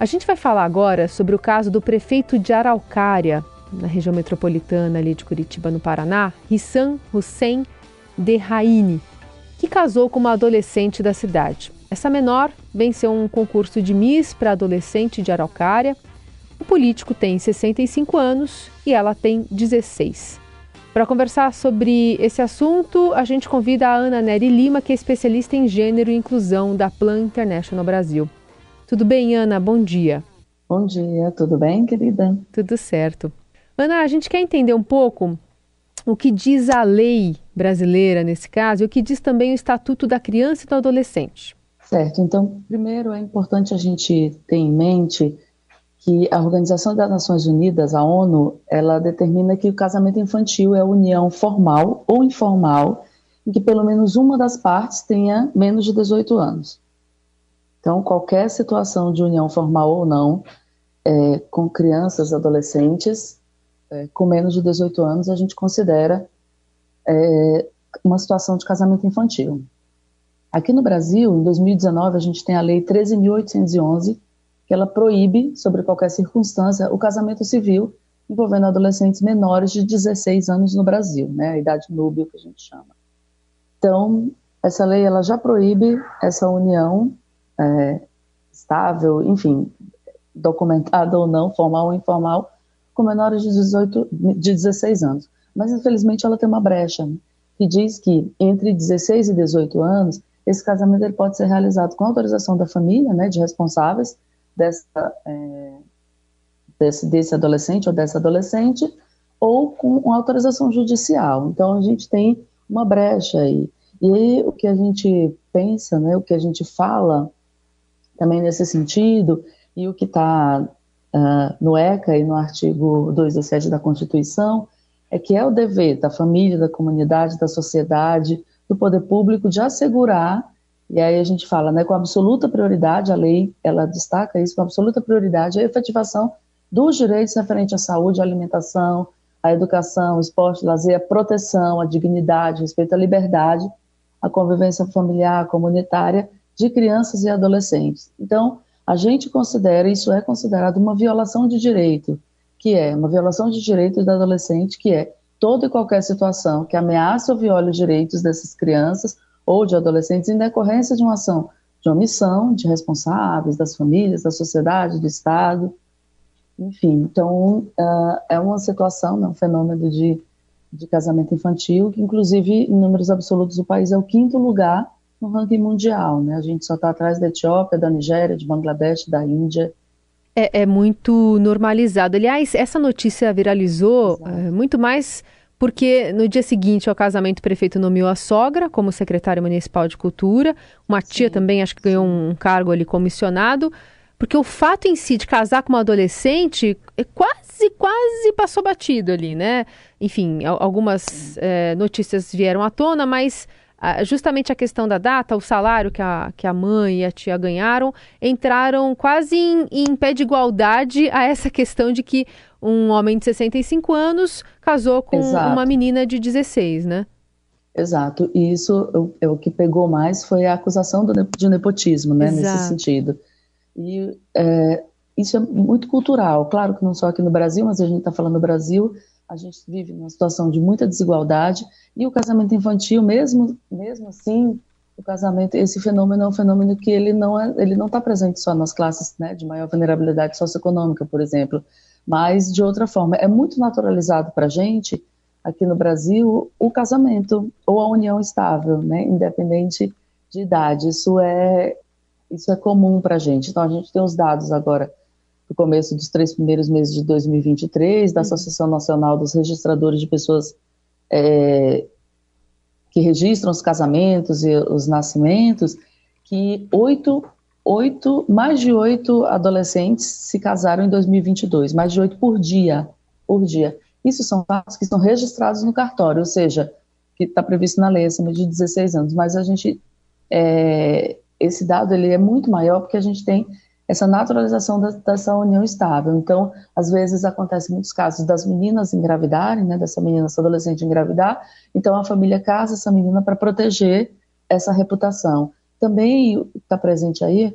A gente vai falar agora sobre o caso do prefeito de Araucária, na região metropolitana ali de Curitiba, no Paraná, Rissan Hussein de Raine, que casou com uma adolescente da cidade. Essa menor venceu um concurso de Miss para adolescente de Araucária. O político tem 65 anos e ela tem 16. Para conversar sobre esse assunto, a gente convida a Ana Nery Lima, que é especialista em gênero e inclusão da Plan International Brasil. Tudo bem, Ana? Bom dia. Bom dia, tudo bem, querida? Tudo certo. Ana, a gente quer entender um pouco o que diz a lei brasileira nesse caso e o que diz também o Estatuto da Criança e do Adolescente. Certo, então, primeiro é importante a gente ter em mente que a Organização das Nações Unidas, a ONU, ela determina que o casamento infantil é a união formal ou informal em que pelo menos uma das partes tenha menos de 18 anos. Então, qualquer situação de união formal ou não, é, com crianças, adolescentes, é, com menos de 18 anos, a gente considera é, uma situação de casamento infantil. Aqui no Brasil, em 2019, a gente tem a Lei 13.811, que ela proíbe, sobre qualquer circunstância, o casamento civil envolvendo adolescentes menores de 16 anos no Brasil, né, a idade núbio que a gente chama. Então, essa lei ela já proíbe essa união é, estável, enfim, documentada ou não, formal ou informal, com menores de, 18, de 16 anos. Mas, infelizmente, ela tem uma brecha, né, que diz que entre 16 e 18 anos, esse casamento ele pode ser realizado com autorização da família, né, de responsáveis dessa, é, desse, desse adolescente ou dessa adolescente, ou com autorização judicial. Então, a gente tem uma brecha aí. E aí, o que a gente pensa, né, o que a gente fala, também nesse sentido, e o que está uh, ah, no ECA e no artigo 217 da Constituição, é que é o dever da família, da comunidade, da sociedade, do poder público de assegurar, e aí a gente fala, né, com absoluta prioridade, a lei, ela destaca isso, com absoluta prioridade, a efetivação dos direitos referentes à saúde, à alimentação, à educação, ao esporte, lazer, à proteção, à dignidade, respeito à liberdade, à convivência familiar, comunitária, de crianças e adolescentes. Então, a gente considera, isso é considerado uma violação de direito, que é uma violação de direito do adolescente, que é toda e qualquer situação que ameaça ou viole os direitos dessas crianças ou de adolescentes em decorrência de uma ação de omissão de responsáveis, das famílias, da sociedade, do Estado, enfim. Então, uh, é uma situação, né, um fenômeno de, de casamento infantil, que inclusive, em números absolutos, o país é o quinto lugar no ranking mundial, né? A gente só está atrás da Etiópia, da Nigéria, de Bangladesh, da Índia. É, é muito normalizado. Aliás, essa notícia viralizou é, muito mais porque no dia seguinte ao casamento o prefeito nomeou a sogra como secretária municipal de cultura, uma tia Sim. também acho que ganhou um cargo ali comissionado, porque o fato em si de casar com uma adolescente é quase, quase passou batido ali, né? Enfim, algumas é, notícias vieram à tona, mas justamente a questão da data, o salário que a, que a mãe e a tia ganharam, entraram quase em, em pé de igualdade a essa questão de que um homem de 65 anos casou com Exato. uma menina de 16, né? Exato, e isso é o que pegou mais foi a acusação do, de nepotismo, né, Exato. nesse sentido. E é, isso é muito cultural, claro que não só aqui no Brasil, mas a gente está falando do Brasil, a gente vive numa situação de muita desigualdade e o casamento infantil, mesmo, mesmo assim, o casamento, esse fenômeno é um fenômeno que ele não é, ele não está presente só nas classes né, de maior vulnerabilidade socioeconômica, por exemplo, mas de outra forma é muito naturalizado para a gente aqui no Brasil o casamento ou a união estável, né, independente de idade. Isso é isso é comum para a gente. Então a gente tem os dados agora no começo dos três primeiros meses de 2023, da uhum. Associação Nacional dos Registradores de Pessoas é, que registram os casamentos e os nascimentos, que oito, oito, mais de oito adolescentes se casaram em 2022, mais de oito por dia, por dia. Isso são fatos que estão registrados no cartório, ou seja, que está previsto na lei acima de 16 anos, mas a gente, é, esse dado ele é muito maior porque a gente tem essa naturalização da, dessa união estável. Então, às vezes acontece muitos casos das meninas engravidarem, né, dessa menina, essa adolescente engravidar, então a família casa essa menina para proteger essa reputação. Também está presente aí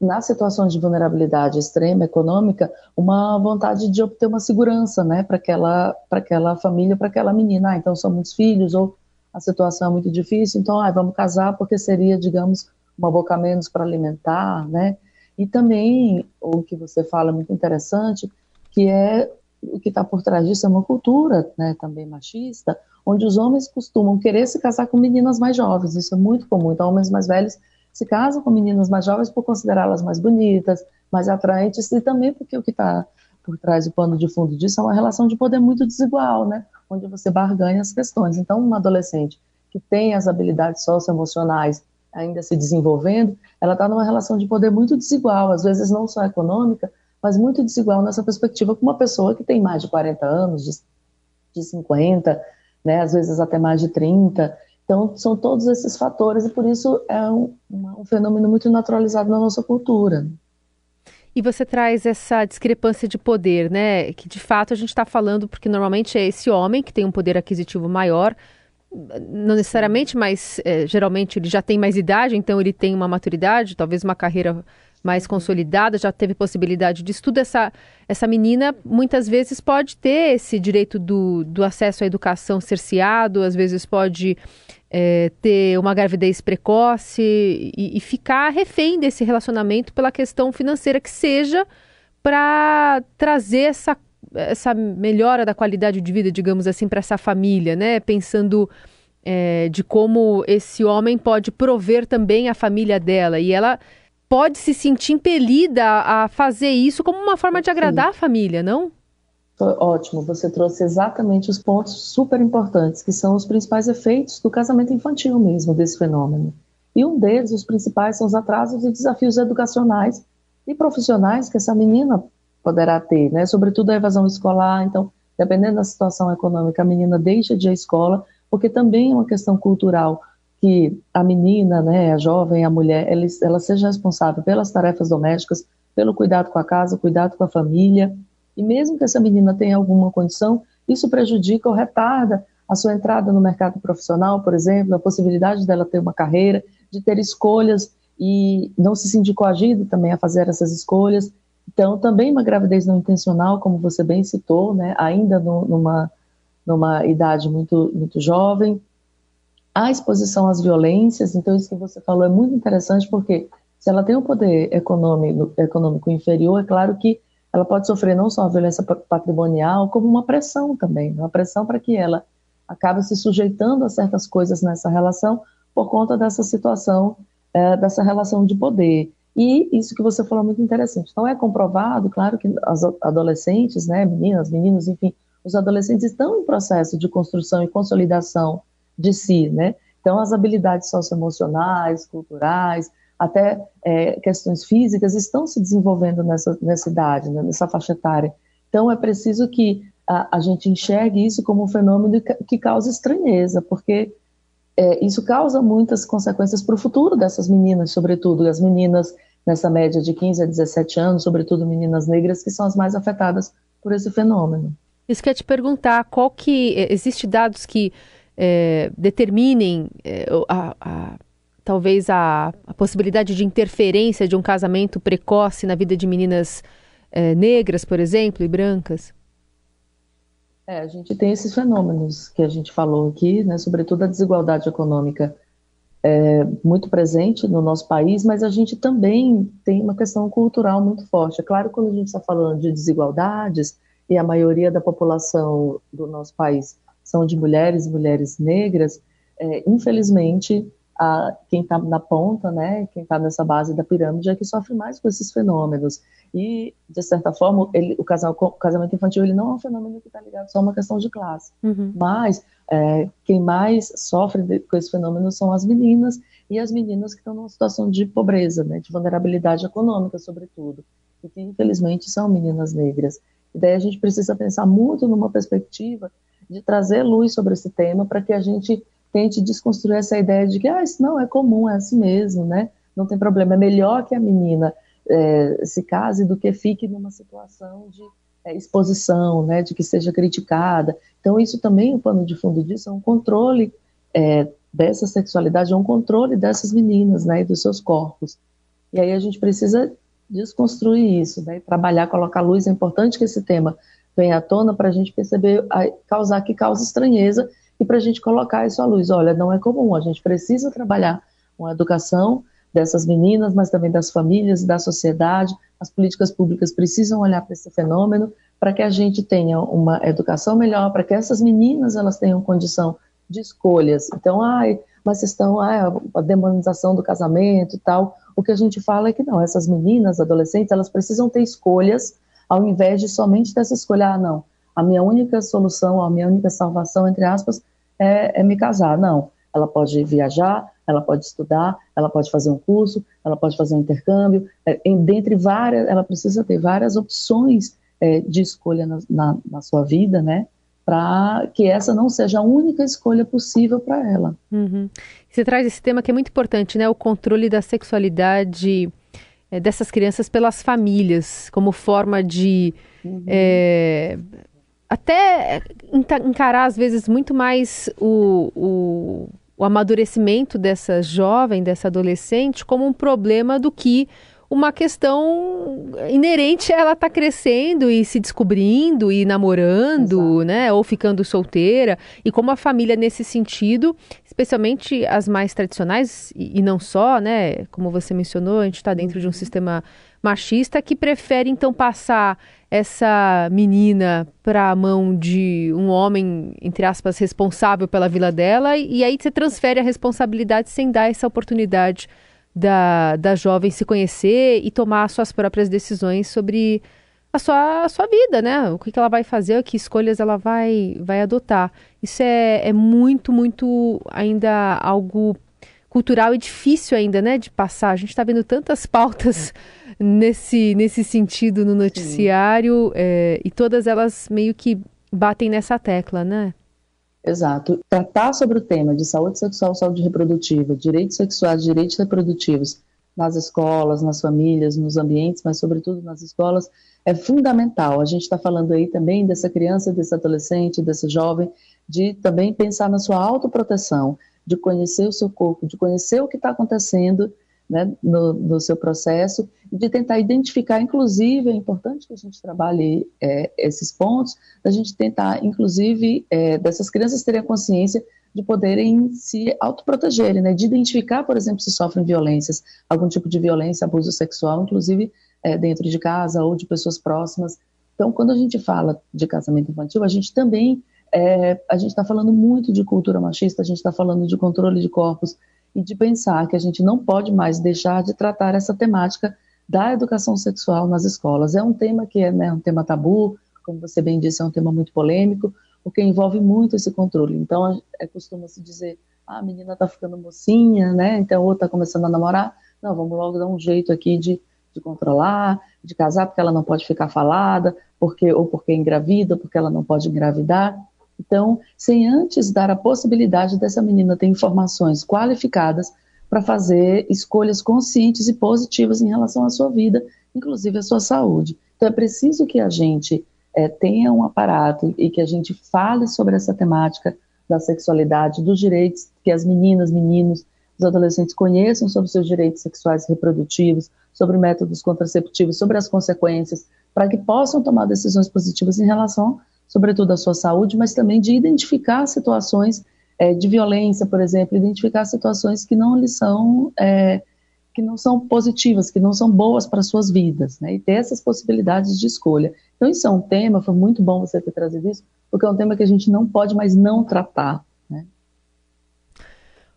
nas situações de vulnerabilidade extrema econômica, uma vontade de obter uma segurança, né, para aquela, aquela família, para aquela menina. Ah, então são muitos filhos ou a situação é muito difícil, então ah, vamos casar porque seria, digamos, uma boca menos para alimentar, né? E também o que você fala muito interessante, que é o que está por trás disso é uma cultura, né, também machista, onde os homens costumam querer se casar com meninas mais jovens. Isso é muito comum. Então, homens mais velhos se casam com meninas mais jovens por considerá-las mais bonitas, mais atraentes e também porque o que está por trás do pano de fundo disso é uma relação de poder muito desigual, né? Onde você barganha as questões. Então, uma adolescente que tem as habilidades socioemocionais ainda se desenvolvendo, ela está numa relação de poder muito desigual, às vezes não só econômica, mas muito desigual nessa perspectiva com uma pessoa que tem mais de 40 anos, de, de 50, né, às vezes até mais de 30. Então, são todos esses fatores e por isso é um, um fenômeno muito naturalizado na nossa cultura. E você traz essa discrepância de poder, né? Que de fato a gente está falando, porque normalmente é esse homem que tem um poder aquisitivo maior, não necessariamente, mas é, geralmente ele já tem mais idade, então ele tem uma maturidade, talvez uma carreira mais consolidada, já teve possibilidade de estudo. Essa, essa menina muitas vezes pode ter esse direito do, do acesso à educação cerceado, às vezes pode é, ter uma gravidez precoce e, e ficar refém desse relacionamento pela questão financeira que seja para trazer essa essa melhora da qualidade de vida, digamos assim, para essa família, né? Pensando é, de como esse homem pode prover também a família dela e ela pode se sentir impelida a fazer isso como uma forma de agradar Sim. a família, não? Ótimo, você trouxe exatamente os pontos super importantes, que são os principais efeitos do casamento infantil mesmo, desse fenômeno. E um deles, os principais, são os atrasos e desafios educacionais e profissionais que essa menina poderá ter, né? Sobretudo a evasão escolar. Então, dependendo da situação econômica, a menina deixa de ir à escola, porque também é uma questão cultural que a menina, né, a jovem, a mulher, ela, ela seja responsável pelas tarefas domésticas, pelo cuidado com a casa, cuidado com a família. E mesmo que essa menina tenha alguma condição, isso prejudica ou retarda a sua entrada no mercado profissional, por exemplo, a possibilidade dela ter uma carreira, de ter escolhas e não se sentir coagida também a fazer essas escolhas. Então, também uma gravidez não intencional, como você bem citou, né, ainda no, numa, numa idade muito, muito jovem. A exposição às violências, então isso que você falou é muito interessante, porque se ela tem um poder econômico, econômico inferior, é claro que ela pode sofrer não só a violência patrimonial, como uma pressão também, uma pressão para que ela acabe se sujeitando a certas coisas nessa relação por conta dessa situação, é, dessa relação de poder. E isso que você falou é muito interessante. Então, é comprovado, claro, que as adolescentes, né, meninas, meninos, enfim, os adolescentes estão em processo de construção e consolidação de si, né? Então, as habilidades socioemocionais, culturais, até é, questões físicas estão se desenvolvendo nessa, nessa idade, né, nessa faixa etária. Então, é preciso que a, a gente enxergue isso como um fenômeno que, que causa estranheza, porque é, isso causa muitas consequências para o futuro dessas meninas, sobretudo as meninas nessa média de 15 a 17 anos, sobretudo meninas negras, que são as mais afetadas por esse fenômeno. Isso quer te perguntar, qual que é, existe dados que é, determinem é, a, a, talvez a, a, possibilidade de interferência de um casamento precoce na vida de meninas é, negras, por exemplo, e brancas? É, a gente tem esses fenômenos que a gente falou aqui, né, sobretudo a desigualdade econômica é muito presente no nosso país, mas a gente também tem uma questão cultural muito forte. É claro, quando a gente está falando de desigualdades, e a maioria da população do nosso país são de mulheres, mulheres negras, é, infelizmente, a, quem está na ponta, né, quem está nessa base da pirâmide é que sofre mais com esses fenômenos. E, de certa forma, ele, o, casal, o, casamento infantil ele não é um fenômeno que está ligado só a uma questão de classe. Uhum. Mas é, quem mais sofre de, com esse fenômeno são as meninas e as meninas que estão numa situação de pobreza, né, de vulnerabilidade econômica, sobretudo. E que, infelizmente, são meninas negras. E daí a gente precisa pensar muito numa perspectiva de trazer luz sobre esse tema para que a gente tente desconstruir essa ideia de que ah, isso não é comum, é assim mesmo, né? Não tem problema, é melhor que a menina é, se case do que fique numa situação de é, exposição, né, de que seja criticada. Então, isso também, o pano de fundo disso, é um controle é, dessa sexualidade, é um controle dessas meninas, né, e dos seus corpos. E aí a gente precisa desconstruir isso, né? trabalhar, colocar luz. É importante que esse tema venha à tona para a gente perceber, causar que causa estranheza e para a gente colocar isso à luz. Olha, não é comum, a gente precisa trabalhar uma educação dessas meninas, mas também das famílias, da sociedade. As políticas públicas precisam olhar para esse fenômeno para que a gente tenha uma educação melhor, para que essas meninas elas tenham condição de escolhas. Então, ai, mas estão ah, a demonização do casamento e tal. O que a gente fala é que não, essas meninas, adolescentes, elas precisam ter escolhas ao invés de somente dessa escolha, ah, não, a minha única solução, a minha única salvação, entre aspas, é, é me casar. Não, ela pode viajar, ela pode estudar, ela pode fazer um curso, ela pode fazer um intercâmbio, é, em, dentre várias, ela precisa ter várias opções é, de escolha na, na, na, sua vida, né? Para que essa não seja a única escolha possível para ela. Uhum. Você traz esse tema que é muito importante, né? O controle da sexualidade é, dessas crianças pelas famílias, como forma de uhum. Até encarar às vezes muito mais o, o o amadurecimento dessa jovem, dessa adolescente, como um problema do que uma questão inerente a ela estar tá crescendo e se descobrindo e namorando, Exato. né, ou ficando solteira, e como a família nesse sentido, especialmente as mais tradicionais e, e não só, né, como você mencionou, a gente está dentro de um uhum. sistema machista que prefere então passar essa menina para a mão de um homem, entre aspas, responsável pela vida dela, e aí você transfere a responsabilidade sem dar essa oportunidade da, da jovem se conhecer e tomar suas próprias decisões sobre a sua, a sua vida, né? O que, que ela vai fazer, que escolhas ela vai, vai adotar. Isso é, é muito, muito ainda algo cultural e difícil ainda, né, de passar. A gente está vendo tantas pautas nesse, nesse sentido no noticiário é, e todas elas meio que batem nessa tecla, né? Exato. Tratar sobre o tema de saúde sexual, saúde reprodutiva, direitos sexuais, direitos reprodutivos nas escolas, nas famílias, nos ambientes, mas sobretudo nas escolas, é fundamental. A gente está falando aí também dessa criança, desse adolescente, desse jovem, de também pensar na sua autoproteção de conhecer o seu corpo, de conhecer o que está acontecendo né, no, no, seu processo, e de tentar identificar, inclusive, é importante que a gente trabalhe é, esses pontos, a gente tentar, inclusive, é, dessas crianças terem a consciência de poderem se autoprotegerem, né, de identificar, por exemplo, se sofrem violências, algum tipo de violência, abuso sexual, inclusive é, dentro de casa ou de pessoas próximas. Então, quando a gente fala de casamento infantil, a gente também é, a gente está falando muito de cultura machista, a gente está falando de controle de corpos e de pensar que a gente não pode mais deixar de tratar essa temática da educação sexual nas escolas. É um tema que é né, um tema tabu, como você bem disse, é um tema muito polêmico, porque envolve muito esse controle. Então, é costuma-se dizer, ah, a menina está ficando mocinha, né? Então, ou está começando a namorar. Não, vamos logo dar um jeito aqui de, de controlar, de casar, porque ela não pode ficar falada, porque ou porque é engravida, porque ela não pode engravidar. Então, sem antes dar a possibilidade dessa menina ter informações qualificadas para fazer escolhas conscientes e positivas em relação à sua vida, inclusive à sua saúde. Então, é preciso que a gente é, tenha um aparato e que a gente fale sobre essa temática da sexualidade, dos direitos que as meninas, meninos, os adolescentes conheçam sobre seus direitos sexuais e reprodutivos, sobre métodos contraceptivos, sobre as consequências, para que possam tomar decisões positivas em relação sobretudo a sua saúde, mas também de identificar situações é, de violência, por exemplo, identificar situações que não lhes são é, que não são positivas, que não são boas para suas vidas, né? E ter essas possibilidades de escolha. Então isso é um tema, foi muito bom você ter trazido isso, porque é um tema que a gente não pode mais não tratar.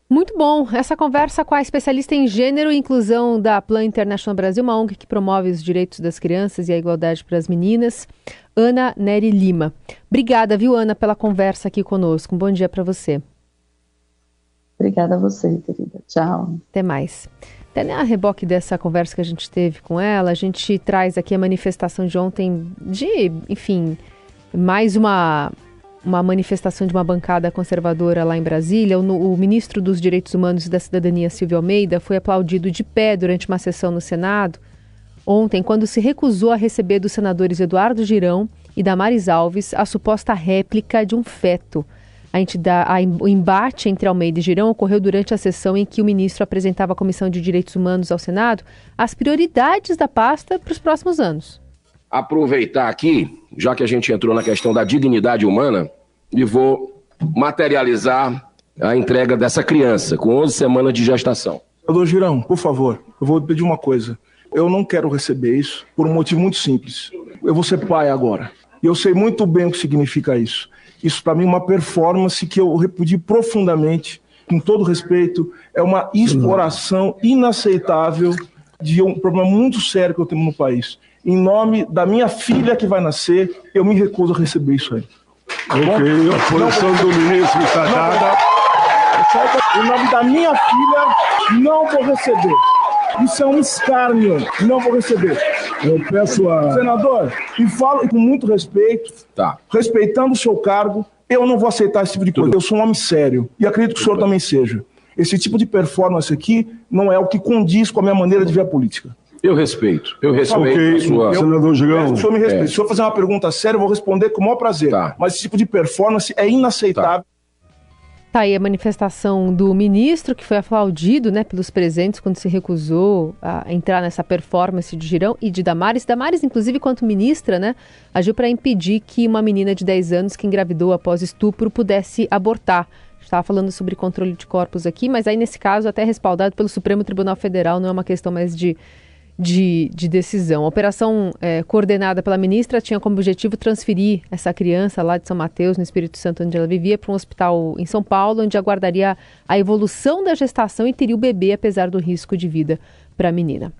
Muito bom. Essa conversa com a especialista em gênero e inclusão da Plan International Brasil, uma ONG que promove os direitos das crianças e a igualdade para as meninas, Ana Nery Lima. Obrigada, viu, Ana, pela conversa aqui conosco. Um bom dia para você. Obrigada a você, querida. Tchau. Até mais. Até a reboque dessa conversa que a gente teve com ela, a gente traz aqui a manifestação de ontem de, enfim, mais uma uma manifestação de uma bancada conservadora lá em Brasília, o, o, ministro dos Direitos Humanos e da Cidadania, Silvio Almeida, foi aplaudido de pé durante uma sessão no Senado ontem, quando se recusou a receber dos senadores Eduardo Girão e Damares Alves a suposta réplica de um feto. A entidade, a, o embate entre Almeida e Girão ocorreu durante a sessão em que o ministro apresentava à Comissão de Direitos Humanos ao Senado as prioridades da pasta para os próximos anos. Aproveitar aqui, já que a gente entrou na questão da dignidade humana, e vou materializar a entrega dessa criança com 11 semanas de gestação. Doutor Girão, por favor, eu vou pedir uma coisa. Eu não quero receber isso por um motivo muito simples. Eu vou ser pai agora. E eu sei muito bem o que significa isso. Isso, para mim, é uma performance que eu repudi profundamente, com todo respeito. É uma exploração inaceitável de um problema muito sério que eu tenho no país. Em nome da minha filha que vai nascer, eu me recuso a receber isso aí. Ok, a posição do ministro está dada. Em nome da minha filha, não vou receber. Isso é um escárnio. Não vou receber. Eu peço a. Senador, e falo com muito respeito, Tá. respeitando o seu cargo, eu não vou aceitar esse tipo de coisa. Eu sou um homem sério. E acredito que o senhor também seja. Esse tipo de performance aqui não é o que condiz com a minha maneira de ver a política. Eu respeito, eu respeito Ok, a sua. senador Girão. Peço que o senhor me respeite. É. Se o senhor fazer uma pergunta séria, eu vou responder com o maior prazer. Tá. Mas esse tipo de performance é inaceitável. Tá aí a manifestação do ministro, que foi aplaudido né, pelos presentes quando se recusou a entrar nessa performance de Girão e de Damares. Damares, inclusive, quanto ministra, né, agiu para impedir que uma menina de 10 anos que engravidou após estupro pudesse abortar. Estava falando sobre controle de corpos aqui, mas aí, nesse caso, até respaldado pelo Supremo Tribunal Federal, não é uma questão mais de de, de decisão. A operação é, coordenada pela ministra tinha como objetivo transferir essa criança lá de São Mateus, no Espírito Santo, onde ela vivia, para um hospital em São Paulo, onde aguardaria a evolução da gestação e teria o bebê, apesar do risco de vida para a menina.